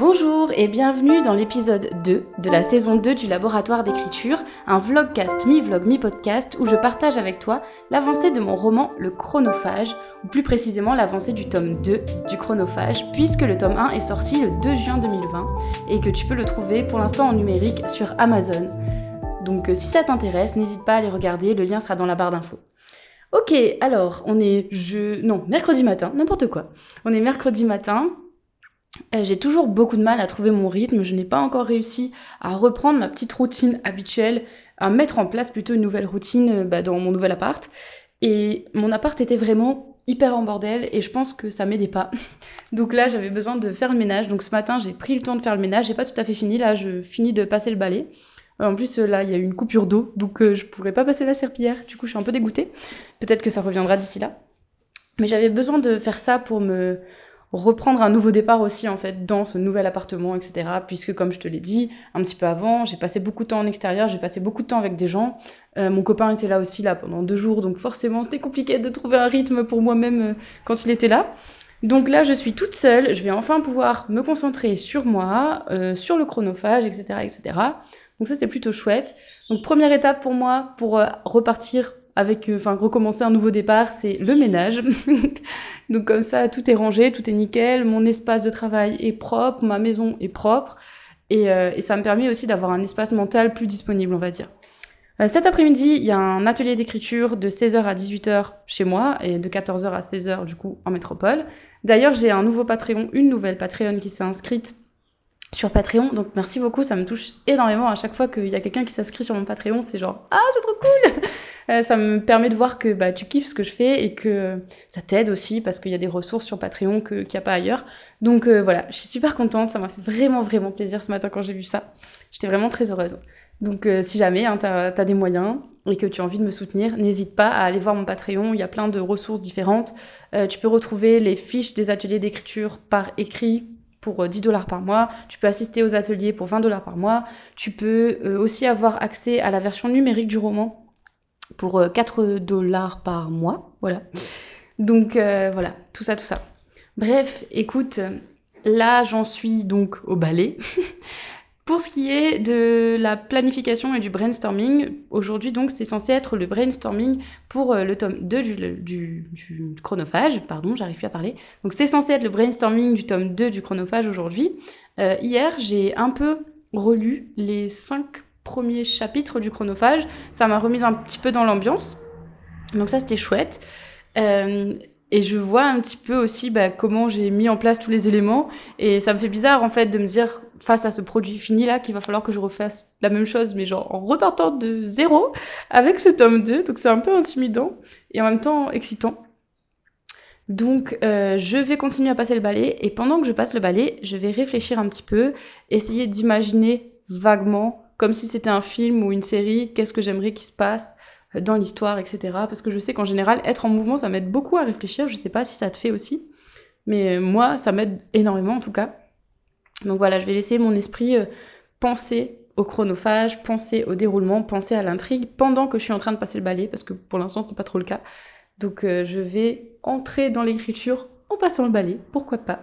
Bonjour et bienvenue dans l'épisode 2 de la saison 2 du laboratoire d'écriture, un vlogcast mi-vlog mi-podcast où je partage avec toi l'avancée de mon roman Le Chronophage, ou plus précisément l'avancée du tome 2 du Chronophage, puisque le tome 1 est sorti le 2 juin 2020 et que tu peux le trouver pour l'instant en numérique sur Amazon. Donc euh, si ça t'intéresse, n'hésite pas à aller regarder, le lien sera dans la barre d'infos. Ok, alors on est je non mercredi matin, n'importe quoi. On est mercredi matin, euh, j'ai toujours beaucoup de mal à trouver mon rythme. Je n'ai pas encore réussi à reprendre ma petite routine habituelle, à mettre en place plutôt une nouvelle routine euh, bah, dans mon nouvel appart. Et mon appart était vraiment hyper en bordel et je pense que ça m'aidait pas. Donc là, j'avais besoin de faire le ménage. Donc ce matin, j'ai pris le temps de faire le ménage. J'ai pas tout à fait fini. Là, je finis de passer le balai. Euh, en plus, là, il y a eu une coupure d'eau, donc je pourrais pas passer la serpillière. Du coup, je suis un peu dégoûtée. Peut-être que ça reviendra d'ici là. Mais j'avais besoin de faire ça pour me reprendre un nouveau départ aussi en fait dans ce nouvel appartement, etc. Puisque comme je te l'ai dit un petit peu avant, j'ai passé beaucoup de temps en extérieur, j'ai passé beaucoup de temps avec des gens. Euh, mon copain était là aussi là pendant deux jours, donc forcément c'était compliqué de trouver un rythme pour moi-même euh, quand il était là. Donc là, je suis toute seule, je vais enfin pouvoir me concentrer sur moi, euh, sur le chronophage, etc., etc. Donc ça, c'est plutôt chouette. Donc première étape pour moi, pour repartir avec, euh, recommencer un nouveau départ, c'est le ménage. Donc comme ça, tout est rangé, tout est nickel, mon espace de travail est propre, ma maison est propre, et, euh, ça me permet aussi d'avoir un espace mental plus disponible, on va dire. Euh, cet après-midi, il y a un atelier d'écriture de 16h à 18h chez moi et de 14h à 16h du coup en métropole. D'ailleurs, j'ai un nouveau Patreon, une nouvelle Patreon qui s'est inscrite sur Patreon. Donc merci beaucoup, ça me touche énormément à chaque fois qu'il y a quelqu'un qui s'inscrit sur mon Patreon, c'est genre ah c'est trop cool. Euh, ça me permet de voir que bah, tu kiffes ce que je fais et que ça t'aide aussi parce qu'il y a des ressources sur Patreon qu'il n'y a pas ailleurs. Donc euh, voilà, je suis super contente, ça m'a fait vraiment vraiment plaisir ce matin quand j'ai vu ça. J'étais vraiment très heureuse. Donc euh, si jamais hein, tu as, des moyens et que tu as envie de me soutenir, n'hésite pas à aller voir mon Patreon, il y a plein de ressources différentes. tu peux retrouver les fiches des ateliers d'écriture par écrit pour 10 euh, dollars par mois. Tu peux assister aux ateliers pour 20 dollars par mois. Tu peux aussi avoir accès à la version numérique du roman pour 4 euh, dollars par mois. Voilà. Donc voilà, tout ça, tout ça. Bref, écoute, là j'en suis donc au balai. Pour ce qui est de la planification et du brainstorming, aujourd'hui donc c'est censé être le brainstorming pour euh, le tome 2 du, chronophage, pardon, j'arrive plus à parler. Donc c'est censé être le brainstorming du tome 2 du chronophage aujourd'hui. Euh, hier j'ai un peu relu les 5 premiers chapitres du chronophage, ça m'a remise un petit peu dans l'ambiance, donc ça c'était chouette. Euh, et je vois un petit peu aussi bah, comment j'ai mis en place tous les éléments. Et ça me fait bizarre en fait de me dire face à ce produit fini là qu'il va falloir que je refasse la même chose, mais genre en repartant de zéro avec ce tome 2. Donc c'est un peu intimidant et en même temps excitant. Donc euh, je vais continuer à passer le balai et pendant que je passe le balai, je vais réfléchir un petit peu, essayer d'imaginer vaguement, comme si c'était un film ou une série, qu'est-ce que j'aimerais qu'il se passe, dans l'histoire, etc. Parce que je sais qu'en général, être en mouvement, ça m'aide beaucoup à réfléchir. Je sais pas si ça te fait aussi. Mais euh, moi, ça m'aide énormément en tout cas. Donc voilà, je vais laisser mon esprit euh, penser au chronophage, penser au déroulement, penser à l'intrigue pendant que je suis en train de passer le balai, parce que pour l'instant, c'est pas trop le cas. Donc euh, je vais entrer dans l'écriture en passant le balai, pourquoi pas?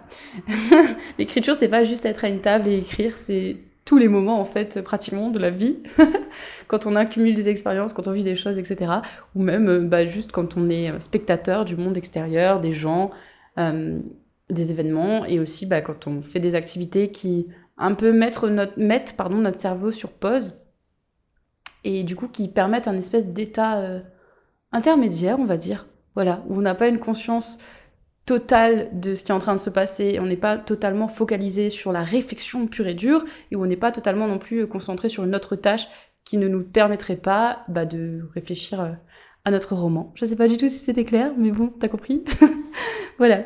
l'écriture, c'est pas juste être à une table et écrire, c'est tous les moments en fait pratiquement de la vie, quand on accumule des expériences, quand on vit des choses, etc. Ou même euh, bah, juste quand on est euh, spectateur du monde extérieur, des gens, euh, des événements, et aussi bah, quand on fait des activités qui un peu mettent notre, mettent, pardon, notre cerveau sur pause, et du coup qui permettent un espèce d'état intermédiaire, on va dire, voilà, où on n'a pas une conscience total de ce qui est en train de se passer, on n'est pas totalement focalisé sur la réflexion pure et dure, et on n'est pas totalement non plus concentré sur une autre tâche qui ne nous permettrait pas bah, de réfléchir euh, à notre roman. Je ne sais pas du tout si c'était clair, mais bon, t'as compris Voilà.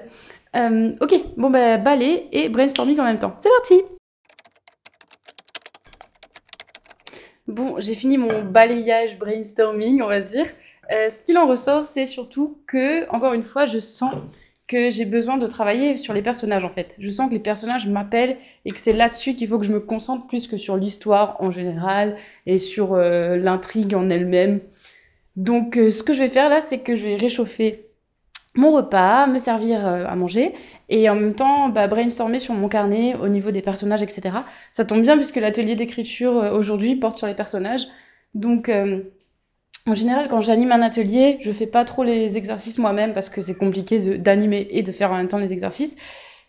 Euh, ok, bon bah balai et brainstorming en même temps. C'est parti Bon, j'ai fini mon balayage brainstorming, on va dire. Euh, ce qu'il en ressort, c'est surtout que, encore une fois, je sens que j'ai besoin de travailler sur les personnages en fait. Je sens que les personnages m'appellent et que c'est là-dessus qu'il faut que je me concentre plus que sur l'histoire en général et sur euh, l'intrigue en elle-même. Donc euh, ce que je vais faire là, c'est que je vais réchauffer mon repas, me servir euh, à manger et en même temps bah, brainstormer sur mon carnet au niveau des personnages, etc. Ça tombe bien puisque l'atelier d'écriture aujourd'hui porte sur les personnages. Donc, en général, quand j'anime un atelier, je fais pas trop les exercices moi-même parce que c'est compliqué d'animer et de faire en même temps les exercices.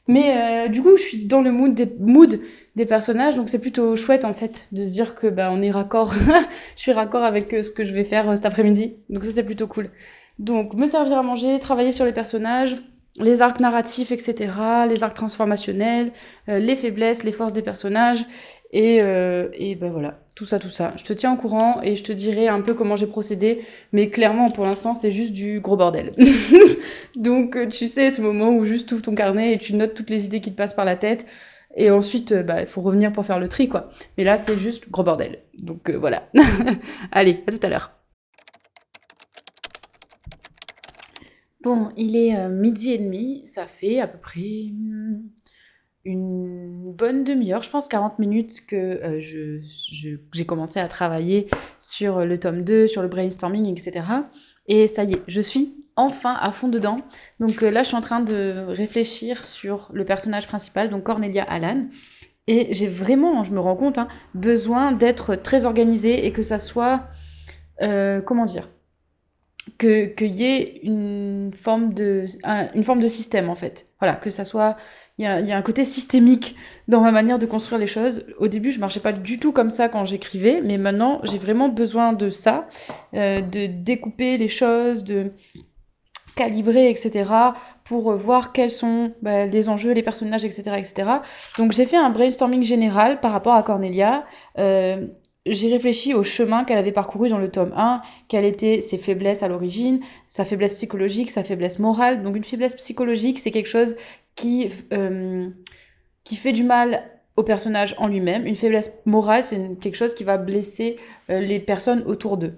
Mais euh, du coup, je suis dans le mood des, mood des personnages, donc c'est plutôt chouette en fait de se dire que bah, on est raccord. je suis raccord avec ce que je vais faire cet après-midi. Donc ça, c'est plutôt cool. Donc, me servir à manger, travailler sur les personnages, les arcs narratifs, etc., les arcs transformationnels, euh, les faiblesses, les forces des personnages, et, euh, et ben voilà, tout ça, tout ça. Je te tiens au courant et je te dirai un peu comment j'ai procédé, mais clairement, pour l'instant, c'est juste du gros bordel. Donc, euh, tu sais, ce moment où juste ouvres ton carnet et tu notes toutes les idées qui te passent par la tête, et ensuite, bah, il faut revenir pour faire le tri, quoi. Mais là, c'est juste gros bordel. Donc, voilà. Allez, à tout à l'heure. Bon, il est euh, midi et demi, ça fait à peu près hmm, une bonne demi-heure, je pense 40 minutes que euh, je, j'ai commencé à travailler sur le tome 2, sur le brainstorming, etc. Et ça y est, je suis enfin à fond dedans. Donc euh, là, je suis en train de réfléchir sur le personnage principal, donc Cornelia Allan. Et j'ai vraiment, je me rends compte, hein, besoin d'être très organisée et que ça soit, comment dire, que qu'il y ait une forme de une forme de système en fait. Voilà, que ça soit il y a, un côté systémique dans ma manière de construire les choses. Au début, je marchais pas du tout comme ça quand j'écrivais, mais maintenant, j'ai vraiment besoin de ça, euh, de découper les choses, de calibrer, etc., pour voir quels sont bah, les enjeux, les personnages, etc., etc. Donc, j'ai fait un brainstorming général par rapport à Cornelia. Euh, j'ai réfléchi au chemin qu'elle avait parcouru dans le tome 1, quelles étaient ses faiblesses à l'origine, sa faiblesse psychologique, sa faiblesse morale. Donc une faiblesse psychologique, c'est quelque chose qui, euh, qui fait du mal au personnage en lui-même. Une faiblesse morale, c'est quelque chose qui va blesser euh, les personnes autour d'eux.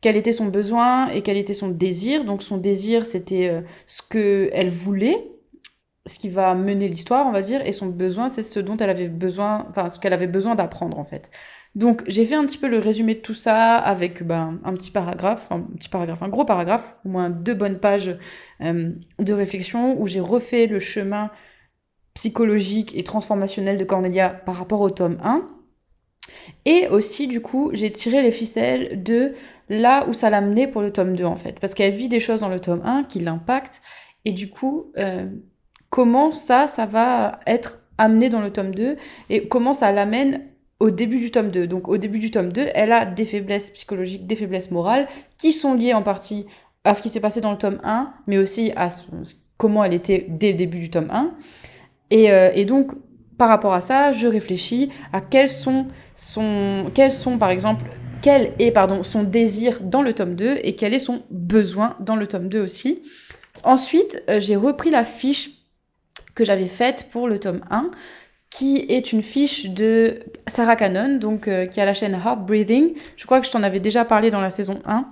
Quel était son besoin et quel était son désir? Donc son désir, c'était euh, ce qu'elle voulait, ce qui va mener l'histoire, on va dire, et son besoin, c'est ce dont elle avait besoin, enfin ce qu'elle avait besoin d'apprendre en fait. Donc j'ai fait un petit peu le résumé de tout ça avec ben, un petit paragraphe, un petit paragraphe, un gros paragraphe, au moins deux bonnes pages euh, de réflexion où j'ai refait le chemin psychologique et transformationnel de Cornelia par rapport au tome 1. Et aussi, du coup, j'ai tiré les ficelles de là où ça l'a mené pour le tome 2, en fait. Parce qu'elle vit des choses dans le tome 1 qui l'impactent. Et du coup, euh, comment ça, ça va être amené dans le tome 2 et comment ça l'amène au début du tome 2. Donc au début du tome 2, elle a des faiblesses psychologiques, des faiblesses morales, qui sont liées en partie à ce qui s'est passé dans le tome 1, mais aussi à comment elle était dès le début du tome 1. Euh, et, donc, par rapport à ça, je réfléchis à quels sont, son, quels sont par exemple, quel est pardon, son désir dans le tome 2 et quel est son besoin dans le tome 2 aussi. Ensuite, euh, j'ai repris la fiche que j'avais faite pour le tome 1 qui est une fiche de Sarah Cannon, donc, euh, qui a la chaîne Heart Breathing. Je crois que je t'en avais déjà parlé dans la saison 1.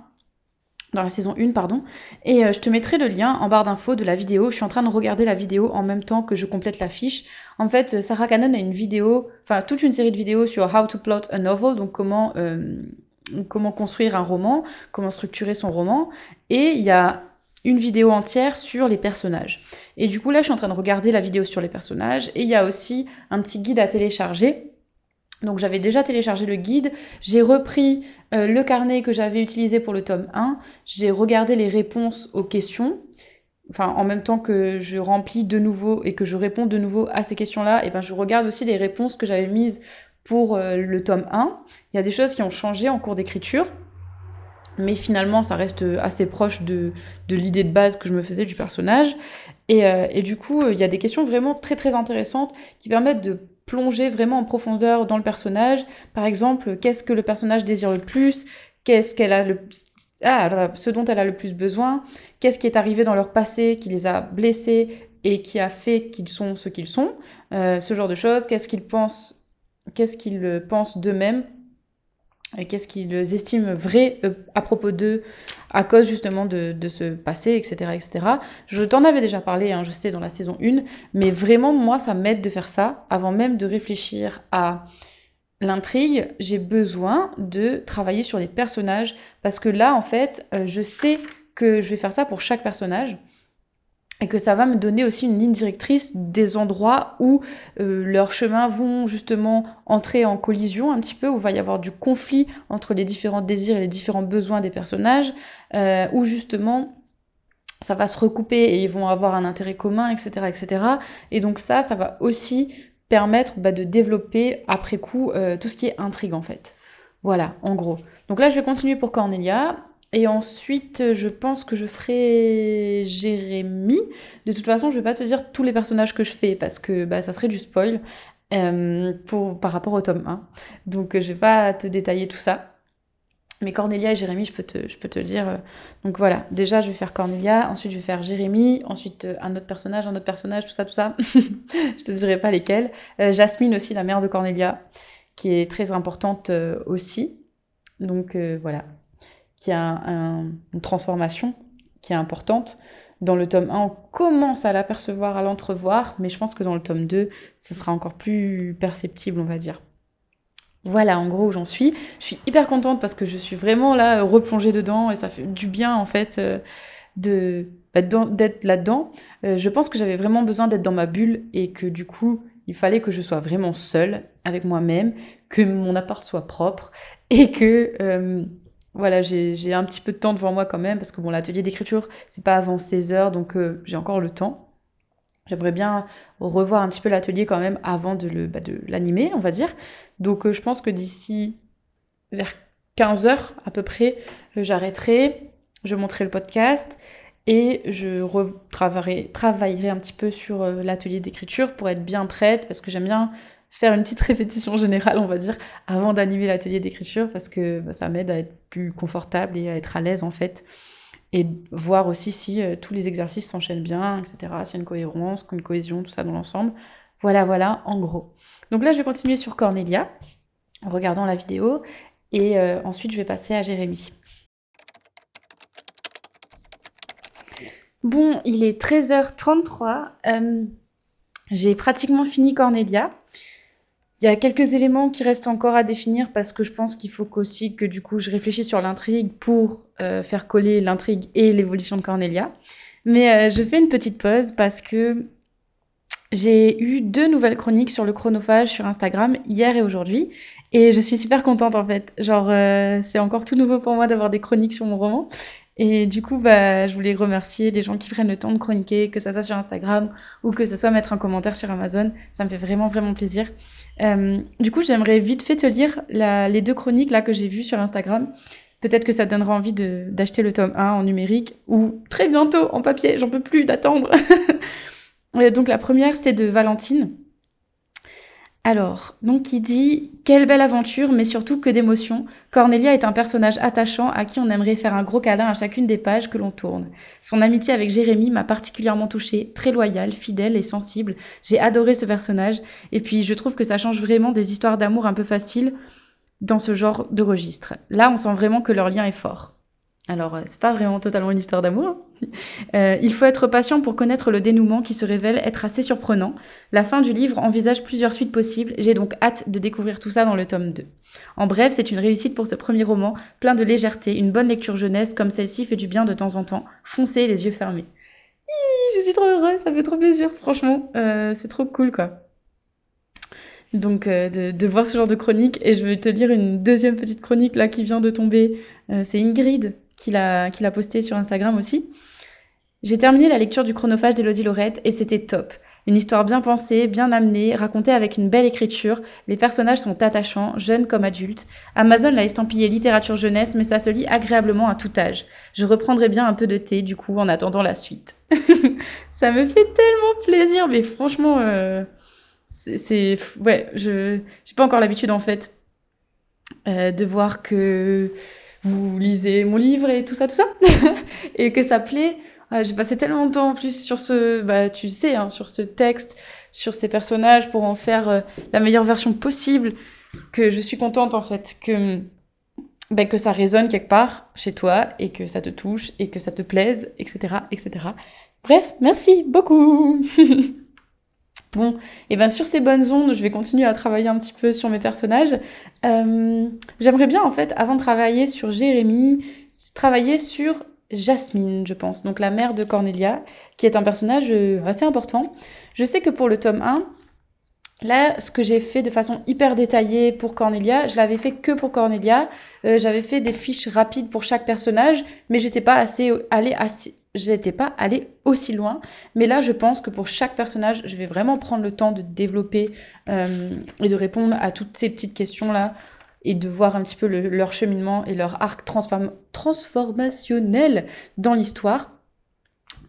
Dans la saison 1, pardon. Et euh, je te mettrai le lien en barre d'infos de la vidéo. Je suis en train de regarder la vidéo en même temps que je complète la fiche. En fait, euh, Sarah Cannon a une vidéo, enfin toute une série de vidéos sur How to Plot a Novel, donc comment, comment construire un roman, comment structurer son roman. Et il y a une vidéo entière sur les personnages. Et du coup, là, je suis en train de regarder la vidéo sur les personnages. Et il y a aussi un petit guide à télécharger. Donc j'avais déjà téléchargé le guide, j'ai repris euh, le carnet que j'avais utilisé pour le tome 1, j'ai regardé les réponses aux questions, enfin en même temps que je remplis de nouveau et que je réponds de nouveau à ces questions-là, et ben je regarde aussi les réponses que j'avais mises pour euh, le tome 1. Il y a des choses qui ont changé en cours d'écriture, mais finalement ça reste assez proche de, l'idée de base que je me faisais du personnage. Et, euh, du coup, il y a des questions vraiment très très intéressantes qui permettent de plonger vraiment en profondeur dans le personnage. Par exemple, qu'est-ce que le personnage désire le plus? Qu'est-ce qu'elle a le ah, ce dont elle a le plus besoin? Qu'est-ce qui est arrivé dans leur passé qui les a blessés et qui a fait qu'ils sont ce qu'ils sont? Euh, Ce genre de choses. Qu'est-ce qu'ils pensent Qu'est-ce qu'ils pensent d'eux-mêmes et qu'est-ce qu'ils estiment vrai euh, à propos d'eux à cause justement de, ce passé, etc. etc. Je t'en avais déjà parlé, hein, je sais, dans la saison 1, mais vraiment, moi, ça m'aide de faire ça. Avant même de réfléchir à l'intrigue, j'ai besoin de travailler sur les personnages, parce que là, en fait, euh, je sais que je vais faire ça pour chaque personnage. Et que ça va me donner aussi une ligne directrice des endroits où euh, leurs chemins vont justement entrer en collision un petit peu, où il va y avoir du conflit entre les différents désirs et les différents besoins des personnages, euh, où justement ça va se recouper et ils vont avoir un intérêt commun, etc. etc. Et donc ça, ça va aussi permettre bah, de développer après coup euh, tout ce qui est intrigue en fait. Voilà, en gros. Donc là, je vais continuer pour Cornelia. Et ensuite, je pense que je ferai Jérémy. De toute façon, je vais pas te dire tous les personnages que je fais parce que bah, ça serait du spoil euh, pour, par rapport au tome 1. Donc, je vais pas te détailler tout ça. Mais Cornelia et Jérémy, je peux te, je peux te le dire. Euh, donc voilà, déjà, je vais faire Cornelia, ensuite, je vais faire Jérémy, ensuite, euh, un autre personnage, un autre personnage, tout ça, tout ça. je te dirai pas lesquels. Jasmine aussi, la mère de Cornelia, qui est très importante aussi. Donc voilà, qui a une transformation qui est importante. Dans le tome 1, on commence à l'apercevoir, à l'entrevoir, mais je pense que dans le tome 2, ce sera encore plus perceptible, on va dire. Voilà en gros où j'en suis. Je suis hyper contente parce que je suis vraiment là replongée dedans et ça fait du bien en fait euh, bah, d'être là-dedans. Euh, je pense que j'avais vraiment besoin d'être dans ma bulle et que du coup il fallait que je sois vraiment seule avec moi-même, que mon appart soit propre et que euh, voilà, j'ai un petit peu de temps devant moi quand même, parce que bon, l'atelier d'écriture, c'est pas avant 16 heures, donc euh, j'ai encore le temps. J'aimerais bien revoir un petit peu l'atelier quand même avant de bah, l'animer, on va dire. Donc euh, je pense que d'ici vers 15 heures à peu près, euh, j'arrêterai, je monterai le podcast et je retravaillerai travaillerai un petit peu sur l'atelier d'écriture pour être bien prête, parce que j'aime bien faire une petite répétition générale, on va dire, avant d'animer l'atelier d'écriture, parce que bah, ça m'aide à être plus confortable et à être à l'aise en fait. Et voir aussi si euh, tous les exercices s'enchaînent bien, etc. S'il y a une cohérence, une cohésion, tout ça dans l'ensemble. Voilà, voilà, en gros. Donc là, je vais continuer sur Cornelia, en regardant la vidéo. Et euh, ensuite, je vais passer à Jérémy. Bon, il est 13h33. Euh, j'ai pratiquement fini Cornelia. Il y a quelques éléments qui restent encore à définir parce que je pense qu'il faut aussi que du coup je réfléchisse sur l'intrigue pour euh, faire coller l'intrigue et l'évolution de Cornelia. Mais euh, je fais une petite pause parce que j'ai eu deux nouvelles chroniques sur le chronophage sur Instagram hier et aujourd'hui et je suis super contente en fait. Genre euh, c'est encore tout nouveau pour moi d'avoir des chroniques sur mon roman et du coup, bah, je voulais remercier les gens qui prennent le temps de chroniquer, que ce soit sur Instagram ou que ce soit mettre un commentaire sur Amazon. Ça me fait vraiment, vraiment plaisir. Euh, du coup, j'aimerais vite fait te lire les deux chroniques là que j'ai vues sur Instagram. Peut-être que ça te donnera envie d'acheter le tome 1 en numérique ou très bientôt en papier. J'en peux plus d'attendre. donc la première, c'est de Valentine. Alors, donc il dit Quelle belle aventure, mais surtout que d'émotions. Cornelia est un personnage attachant à qui on aimerait faire un gros câlin à chacune des pages que l'on tourne. Son amitié avec Jérémy m'a particulièrement touchée, très loyale, fidèle et sensible. J'ai adoré ce personnage, et puis je trouve que ça change vraiment des histoires d'amour un peu faciles dans ce genre de registre. Là, on sent vraiment que leur lien est fort. Alors, euh, c'est pas vraiment totalement une histoire d'amour. Euh, il faut être patient pour connaître le dénouement qui se révèle être assez surprenant. La fin du livre envisage plusieurs suites possibles. J'ai donc hâte de découvrir tout ça dans le tome 2. En bref, c'est une réussite pour ce premier roman, plein de légèreté, une bonne lecture jeunesse comme celle-ci fait du bien de temps en temps. Foncez les yeux fermés. je suis trop heureuse, ça fait trop plaisir, franchement. Euh, c'est trop cool, quoi. Donc, de, de, voir ce genre de chronique. Et je vais te lire une deuxième petite chronique là qui vient de tomber. c'est Ingrid qu'il a, qu'il a posté sur Instagram aussi. J'ai terminé la lecture du chronophage d'Elodie Lorette et c'était top. Une histoire bien pensée, bien amenée, racontée avec une belle écriture. Les personnages sont attachants, jeunes comme adultes. Amazon l'a estampillé littérature jeunesse, mais ça se lit agréablement à tout âge. Je reprendrai bien un peu de thé, du coup, en attendant la suite. ça me fait tellement plaisir, mais franchement, euh, c'est. Ouais, je n'ai pas encore l'habitude, en fait, euh, de voir que vous lisez mon livre et tout ça, tout ça, et que ça plaît. J'ai passé tellement de temps en plus sur ce, bah, tu sais, hein, sur ce texte, sur ces personnages pour en faire euh, la meilleure version possible, que je suis contente en fait que, bah, que ça résonne quelque part chez toi et que ça te touche et que ça te plaise, etc., etc. Bref, merci beaucoup. Bon, et eh bien sur ces bonnes ondes, je vais continuer à travailler un petit peu sur mes personnages. Euh, j'aimerais bien, en fait, avant de travailler sur Jérémy, travailler sur Jasmine, je pense, donc la mère de Cornelia, qui est un personnage euh, assez important. Je sais que pour le tome 1, Là, ce que j'ai fait de façon hyper détaillée pour Cornelia, je l'avais fait que pour Cornelia. Euh, j'avais fait des fiches rapides pour chaque personnage, mais j'étais pas assez allée pas allée aussi loin. Mais là, je pense que pour chaque personnage, je vais vraiment prendre le temps de développer euh, et de répondre à toutes ces petites questions là et de voir un petit peu leur cheminement et leur arc transformationnel dans l'histoire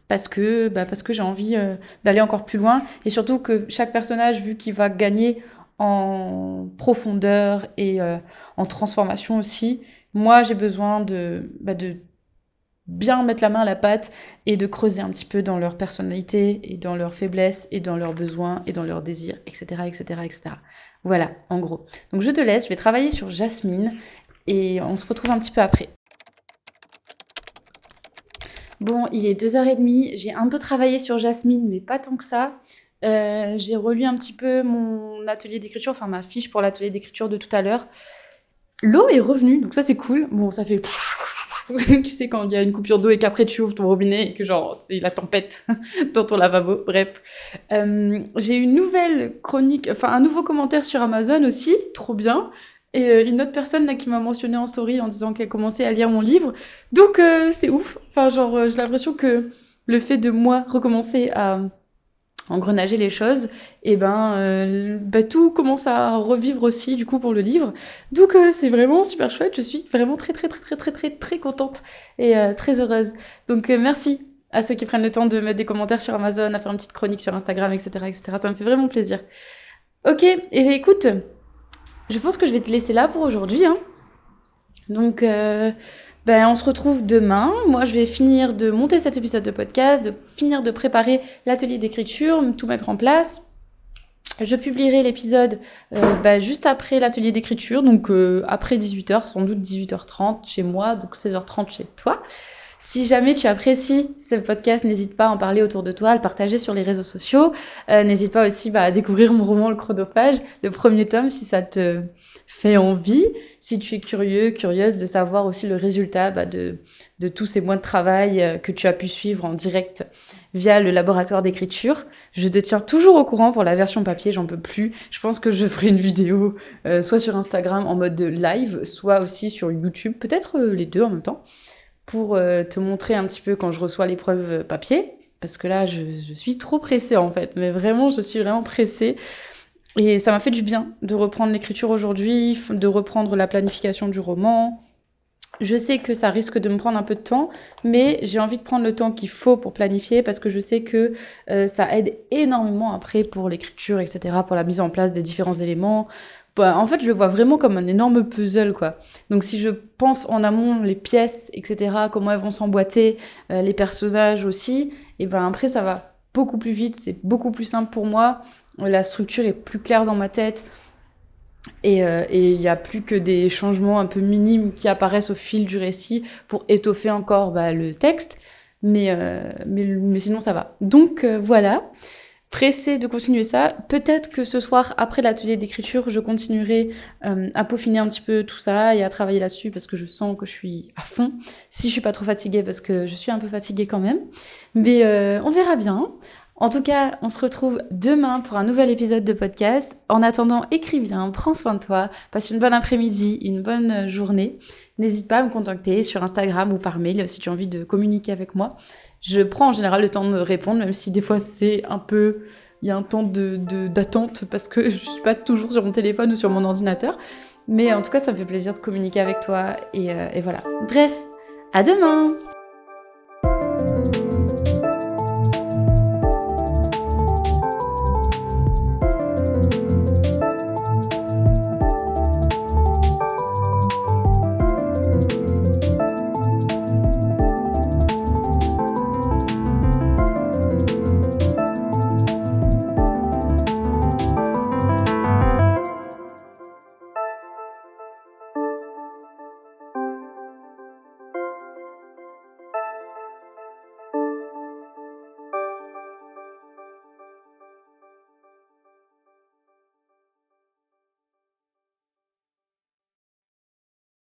parce que, bah parce que j'ai envie euh, d'aller encore plus loin et surtout que chaque personnage, vu qu'il va gagner en profondeur et euh, en transformation aussi, moi j'ai besoin de, bah, de bien mettre la main à la pâte et de creuser un petit peu dans leur personnalité et dans leurs faiblesses et dans leurs besoins et dans leurs désirs, etc., etc., etc. Voilà, en gros. Donc je te laisse, je vais travailler sur Jasmine et on se retrouve un petit peu après. Bon, il est 2h30, j'ai un peu travaillé sur Jasmine, mais pas tant que ça. Euh, j'ai relu un petit peu mon atelier d'écriture, enfin ma fiche pour l'atelier d'écriture de tout à l'heure. L'eau est revenue, donc ça c'est cool. Bon, ça fait... tu sais quand il y a une coupure d'eau et qu'après tu ouvres ton robinet et que genre c'est la tempête dans ton lavabo. Bref, euh, j'ai une nouvelle chronique, enfin un nouveau commentaire sur Amazon aussi, trop bien. Et euh, une autre personne qui m'a mentionné en story en disant qu'elle commençait à lire mon livre. Donc euh, c'est ouf. Enfin, genre, euh, j'ai l'impression que le fait de moi recommencer à engrenager les choses, et eh ben, bah, tout commence à revivre aussi du coup pour le livre. Donc c'est vraiment super chouette. Je suis vraiment très très très très très très très contente et très heureuse. Donc merci à ceux qui prennent le temps de mettre des commentaires sur Amazon, à faire une petite chronique sur Instagram, etc., etc. Ça me fait vraiment plaisir. Ok, et écoute, je pense que je vais te laisser là pour aujourd'hui. Hein. Donc, euh, ben, on se retrouve demain. Moi, je vais finir de monter cet épisode de podcast, de finir de préparer l'atelier d'écriture, tout mettre en place. Je publierai l'épisode euh, ben, juste après l'atelier d'écriture, donc euh, après 18h, sans doute 18h30 chez moi, donc 16h30 chez toi. Si jamais tu apprécies ce podcast, n'hésite pas à en parler autour de toi, à le partager sur les réseaux sociaux. Euh, n'hésite pas aussi bah, à découvrir mon roman Le Chronophage, le premier tome, si ça te fait envie. Si tu es curieux, curieuse de savoir aussi le résultat bah, de, tous ces mois de travail euh, que tu as pu suivre en direct via le laboratoire d'écriture. Je te tiens toujours au courant pour la version papier, j'en peux plus. Je pense que je ferai une vidéo euh, soit sur Instagram en mode live, soit aussi sur YouTube, peut-être les deux en même temps pour euh, te montrer un petit peu quand je reçois l'épreuve euh, papier, parce que là, je, suis trop pressée en fait, mais vraiment, je suis vraiment pressée. Et ça m'a fait du bien de reprendre l'écriture aujourd'hui, de reprendre la planification du roman. Je sais que ça risque de me prendre un peu de temps, mais j'ai envie de prendre le temps qu'il faut pour planifier parce que je sais que euh, ça aide énormément après pour l'écriture, etc., pour la mise en place des différents éléments, bah, en fait, je le vois vraiment comme un énorme puzzle, quoi. Donc, si je pense en amont les pièces, etc., comment elles vont s'emboîter, euh, les personnages aussi, et ben après, ça va beaucoup plus vite, c'est beaucoup plus simple pour moi. La structure est plus claire dans ma tête. Et euh, il n'y a plus que des changements un peu minimes qui apparaissent au fil du récit pour étoffer encore bah, le texte. Mais, euh, mais, mais, sinon, ça va. Donc, voilà pressée de continuer ça. Peut-être que ce soir, après l'atelier d'écriture, je continuerai euh, à peaufiner un petit peu tout ça et à travailler là-dessus parce que je sens que je suis à fond. Si je suis pas trop fatiguée, parce que je suis un peu fatiguée quand même. Mais euh, on verra bien. En tout cas, on se retrouve demain pour un nouvel épisode de podcast. En attendant, écris bien, prends soin de toi, passe une bonne après-midi, une bonne journée. N'hésite pas à me contacter sur Instagram ou par mail si tu as envie de communiquer avec moi. Je prends en général le temps de me répondre, même si des fois c'est un peu. Il y a un temps d'attente de, parce que je suis pas toujours sur mon téléphone ou sur mon ordinateur. Mais en tout cas, ça me fait plaisir de communiquer avec toi. Et, euh, et voilà. Bref, à demain